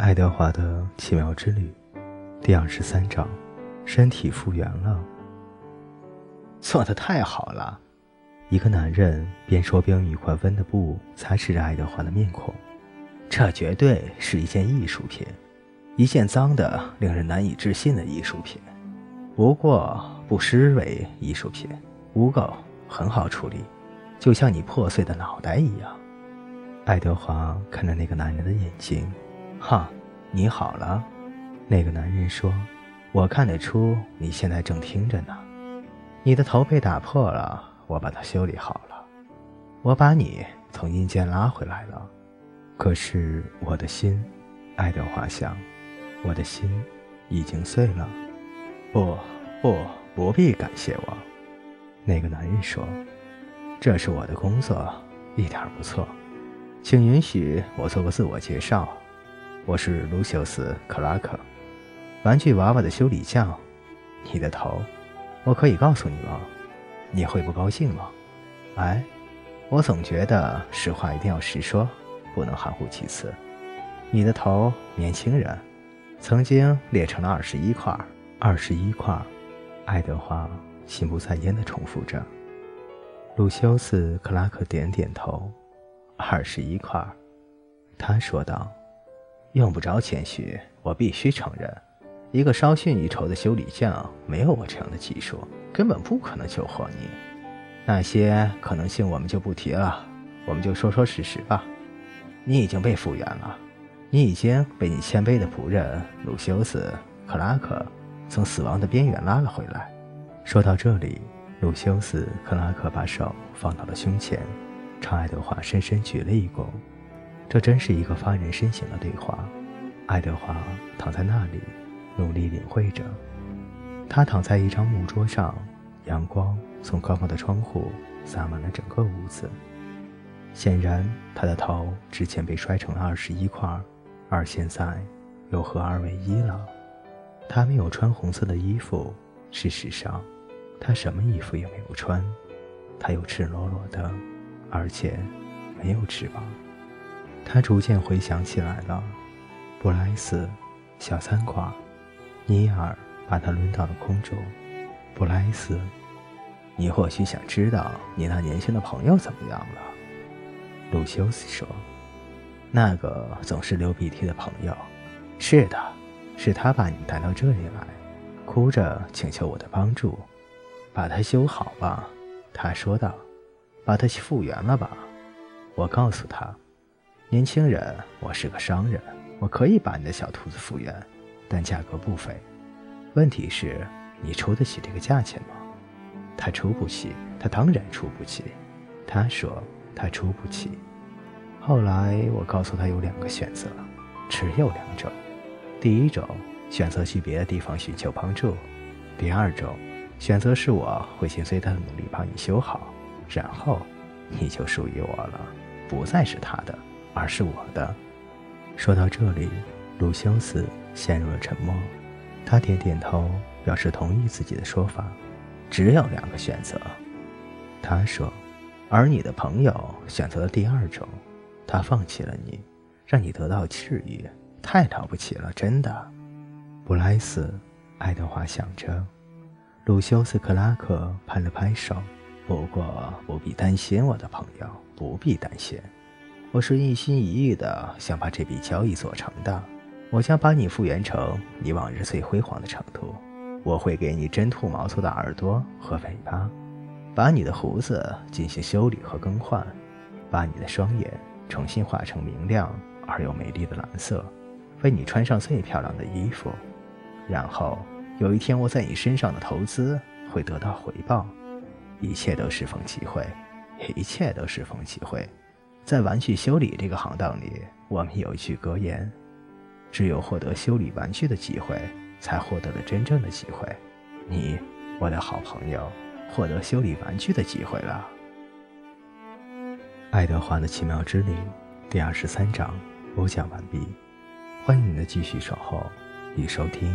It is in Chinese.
爱德华的奇妙之旅，第二十三章，身体复原了。做的太好了！一个男人边说边用一块温的布擦拭着爱德华的面孔。这绝对是一件艺术品，一件脏的、令人难以置信的艺术品。不过不失为艺术品，污垢很好处理，就像你破碎的脑袋一样。爱德华看着那个男人的眼睛。哈，你好了，那个男人说：“我看得出你现在正听着呢。你的头被打破了，我把它修理好了，我把你从阴间拉回来了。可是我的心，爱德华想，我的心已经碎了。不，不，不必感谢我。”那个男人说：“这是我的工作，一点不错，请允许我做个自我介绍。”我是卢修斯·克拉克，玩具娃娃的修理匠。你的头，我可以告诉你吗？你会不高兴吗？哎，我总觉得实话一定要实说，不能含糊其辞。你的头，年轻人，曾经裂成了二十一块，二十一块。爱德华心不在焉地重复着。卢修斯·克拉克点点头。二十一块，他说道。用不着谦虚，我必须承认，一个稍逊一筹的修理匠没有我这样的技术，根本不可能救活你。那些可能性我们就不提了，我们就说说事实吧。你已经被复原了，你已经被你谦卑的仆人鲁修斯·克拉克从死亡的边缘拉了回来。说到这里，鲁修斯·克拉克把手放到了胸前，朝爱德华深深鞠了一躬。这真是一个发人深省的对话。爱德华躺在那里，努力领会着。他躺在一张木桌上，阳光从高高的窗户洒满了整个屋子。显然，他的头之前被摔成了二十一块，而现在又合二为一了。他没有穿红色的衣服，事实上，他什么衣服也没有穿。他又赤裸裸的，而且没有翅膀。他逐渐回想起来了，布莱斯，小餐馆，尼尔把他抡到了空中。布莱斯，你或许想知道你那年轻的朋友怎么样了？鲁修斯说：“那个总是流鼻涕的朋友，是的，是他把你带到这里来，哭着请求我的帮助，把他修好吧。”他说道：“把他复原了吧。”我告诉他。年轻人，我是个商人，我可以把你的小兔子复原，但价格不菲。问题是，你出得起这个价钱吗？他出不起，他当然出不起。他说他出不起。后来我告诉他有两个选择，只有两种。第一种，选择去别的地方寻求帮助；第二种，选择是我会尽最大的努力帮你修好，然后你就属于我了，不再是他的。而是我的。说到这里，鲁修斯陷入了沉默。他点点头，表示同意自己的说法。只有两个选择，他说。而你的朋友选择了第二种，他放弃了你，让你得到治愈。太了不起了，真的。布莱斯，爱德华想着。鲁修斯克拉克拍了拍手。不过不必担心，我的朋友，不必担心。我是一心一意的想把这笔交易做成的，我将把你复原成你往日最辉煌的程度。我会给你真兔毛做的耳朵和尾巴，把你的胡子进行修理和更换，把你的双眼重新画成明亮而又美丽的蓝色，为你穿上最漂亮的衣服。然后有一天，我在你身上的投资会得到回报。一切都适逢其会，一切都适逢其会。在玩具修理这个行当里，我们有一句格言：只有获得修理玩具的机会，才获得了真正的机会。你，我的好朋友，获得修理玩具的机会了。爱德华的奇妙之旅第二十三章播讲完毕，欢迎您的继续守候与收听。